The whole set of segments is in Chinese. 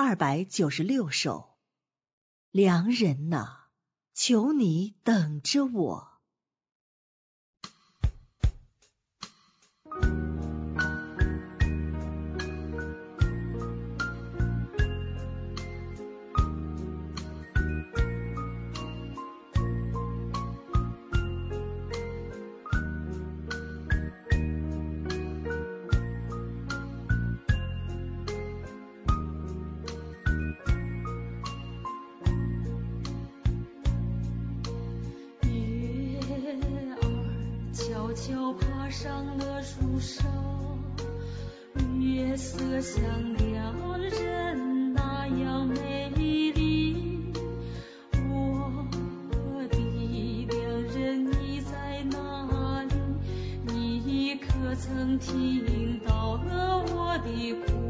二百九十六首。良人呐，求你等着我。悄悄爬上了树梢，月色像两人那样美丽。我的良人，你在哪里？你可曾听到了我的哭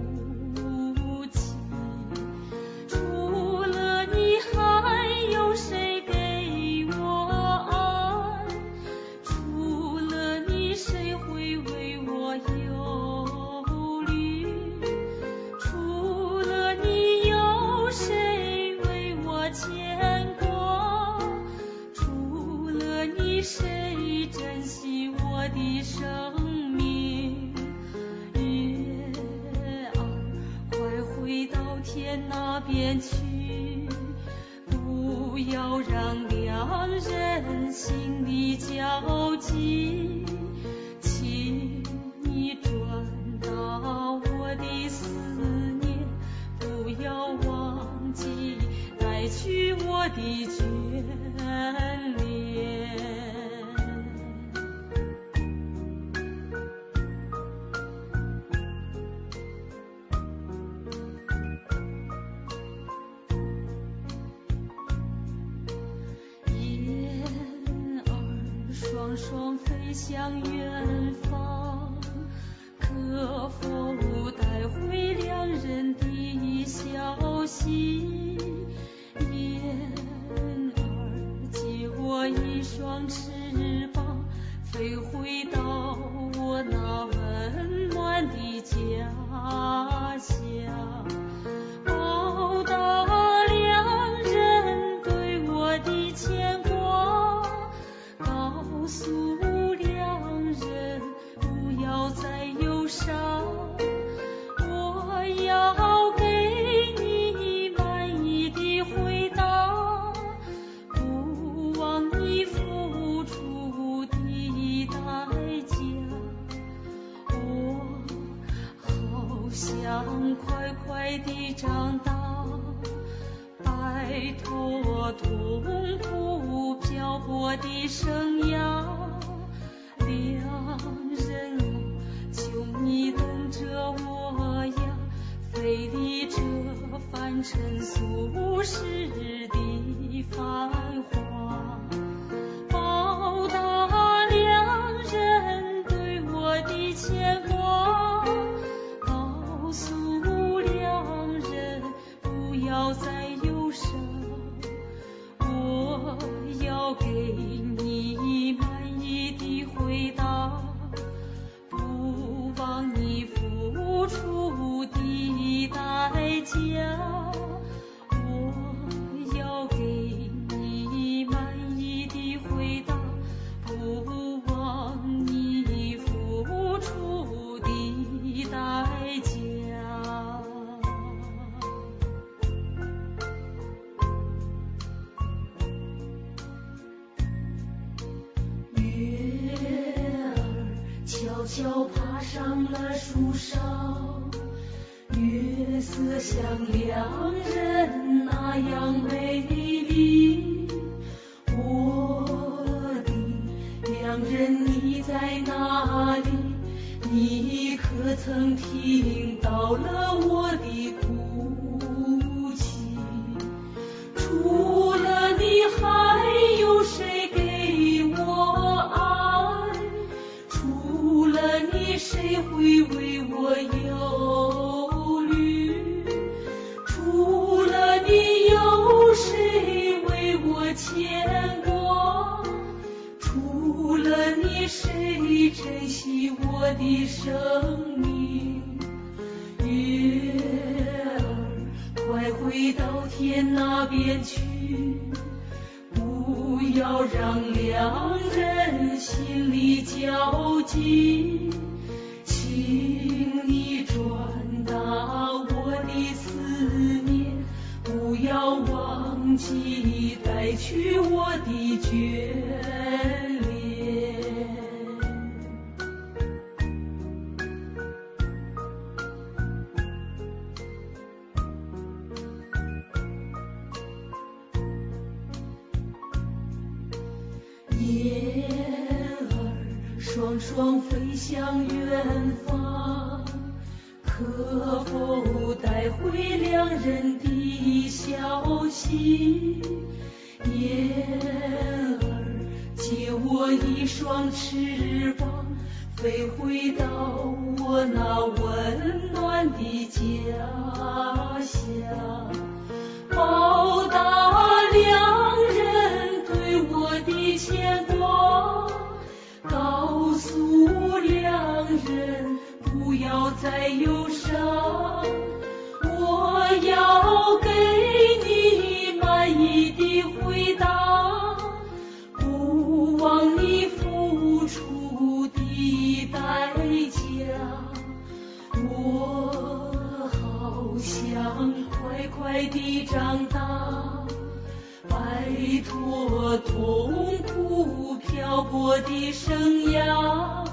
天那边去，不要让两人心里焦急。双飞向远方，可否带回两人的消息？燕儿借我一双翅膀，飞回到我那温暖的家乡。爱的长大，摆脱痛苦漂泊的生涯。良人啊，求你等着我呀，飞离这凡尘俗世悄悄爬上了树梢，月色像两人那样美丽。我的良人，你在哪里？你可曾听到了我的我的生命，月儿快回到天那边去，不要让两人心里焦急。请你转达我的思念，不要忘记带去我的眷。燕儿双双飞向远方，可否带回两人的消息？燕儿借我一双翅膀，飞回到我那温暖的家乡。不要再忧伤。我要给你满意的回答，不忘你付出的代价。我好想快快地长大，摆脱痛苦漂泊的生涯。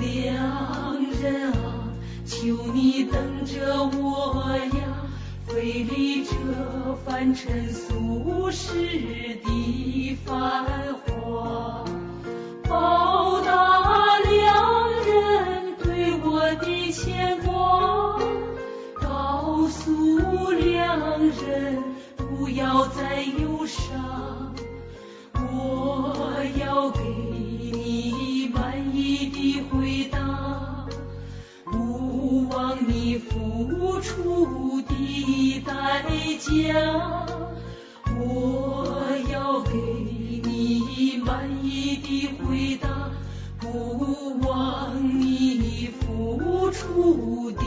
两人啊，求你等着我呀，飞离这凡尘俗世的繁华。报答良人对我的牵挂，告诉良人不要再忧伤。我要给你满意的回答，你付出的代价。我要给你满意的回答，不枉你付出的